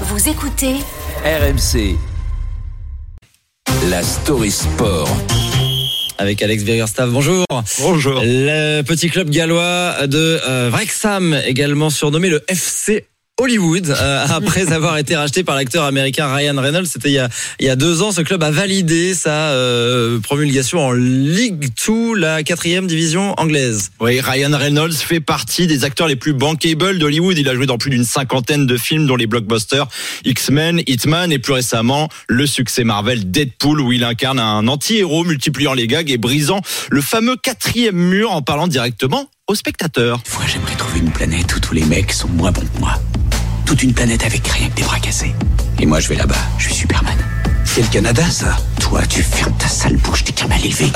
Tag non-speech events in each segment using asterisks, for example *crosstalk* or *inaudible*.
Vous écoutez RMC. La story sport. avec Alex Birgerstav. Bonjour. Bonjour. Le petit club gallois de euh, Wrexham, également surnommé le FC Hollywood, euh, *laughs* après avoir été racheté par l'acteur américain Ryan Reynolds, c'était il y a il y a deux ans. Ce club a validé sa euh, promulgation en League 2, la quatrième division anglaise. Oui, Ryan Reynolds fait partie des acteurs les plus bankable d'Hollywood. Il a joué dans plus d'une cinquantaine de films, dont les blockbusters X-Men, Hitman et plus récemment le succès Marvel Deadpool, où il incarne un anti-héros multipliant les gags et brisant le fameux quatrième mur en parlant directement aux spectateurs. Des fois, j'aimerais trouver une planète où tous les mecs sont moins bons que moi. Toute une planète avec rien que des bras cassés. Et moi, je vais là-bas. Je suis Superman. C'est le Canada, ça. Toi, tu fermes ta sale bouche, t'es qu'un mal élevé.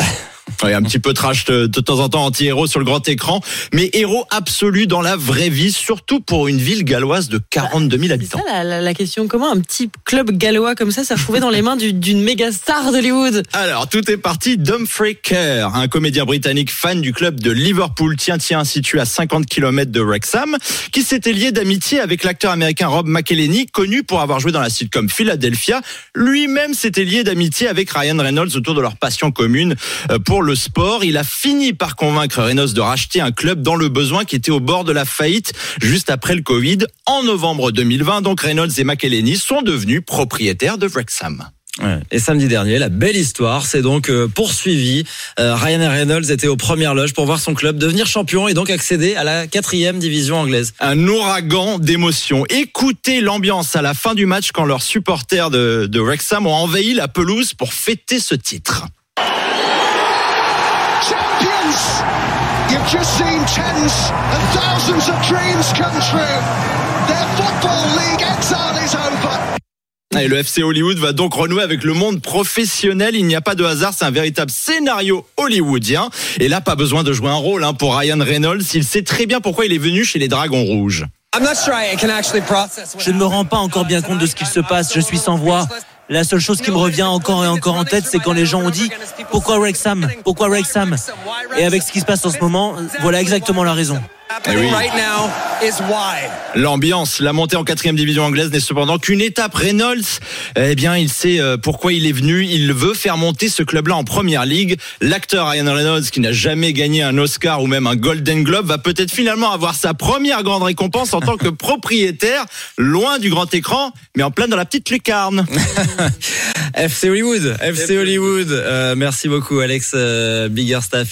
Ouais, un petit peu trash de, de temps en temps anti-héros sur le grand écran, mais héros absolu dans la vraie vie, surtout pour une ville galloise de 42 000 C'est habitants. ça la, la- la question. Comment un petit club gallois comme ça s'est retrouvé dans les mains du- d'une méga star d'Hollywood? Alors, tout est parti d'Humphrey Kerr, un comédien britannique fan du club de Liverpool, tiens, tiens, situé à 50 km de Wrexham, qui s'était lié d'amitié avec l'acteur américain Rob McElhenney, connu pour avoir joué dans la sitcom Philadelphia. Lui-même s'était lié d'amitié avec Ryan Reynolds autour de leur passion commune euh, pour le sport. Il a fini par convaincre Reynolds de racheter un club dans le besoin qui était au bord de la faillite juste après le Covid. En novembre 2020, donc Reynolds et McElhenney sont devenus propriétaires de Wrexham. Ouais. Et samedi dernier, la belle histoire s'est donc euh, poursuivie. Euh, Ryan Reynolds était aux premières loges pour voir son club devenir champion et donc accéder à la quatrième division anglaise. un ouragan d'émotions. Écoutez l'ambiance à la fin du match quand leurs supporters de, de Wrexham ont envahi la pelouse pour fêter ce titre. You've just seen tens and thousands of dreams come true. Their Football League exile is over. Et le FC Hollywood va donc renouer avec le monde professionnel. Il n'y a pas de hasard, c'est un véritable scénario hollywoodien. Et là, pas besoin de jouer un rôle hein, pour Ryan Reynolds. Il sait très bien pourquoi il est venu chez les Dragons Rouges. Je ne me rends pas encore bien compte de ce qu'il se passe, je suis sans voix. La seule chose qui me revient encore et encore en tête, c'est quand les gens ont dit pourquoi Wrexham? Pourquoi Wrexham? Et avec ce qui se passe en ce moment, voilà exactement la raison. Eh oui. L'ambiance, la montée en quatrième division anglaise n'est cependant qu'une étape. Reynolds, eh bien, il sait euh, pourquoi il est venu. Il veut faire monter ce club-là en première ligue. L'acteur Ryan Reynolds, qui n'a jamais gagné un Oscar ou même un Golden Globe, va peut-être finalement avoir sa première grande récompense en tant que *laughs* propriétaire, loin du grand écran, mais en plein dans la petite lucarne. *laughs* FC Hollywood, FC Hollywood. Euh, merci beaucoup Alex euh, Biggerstaff.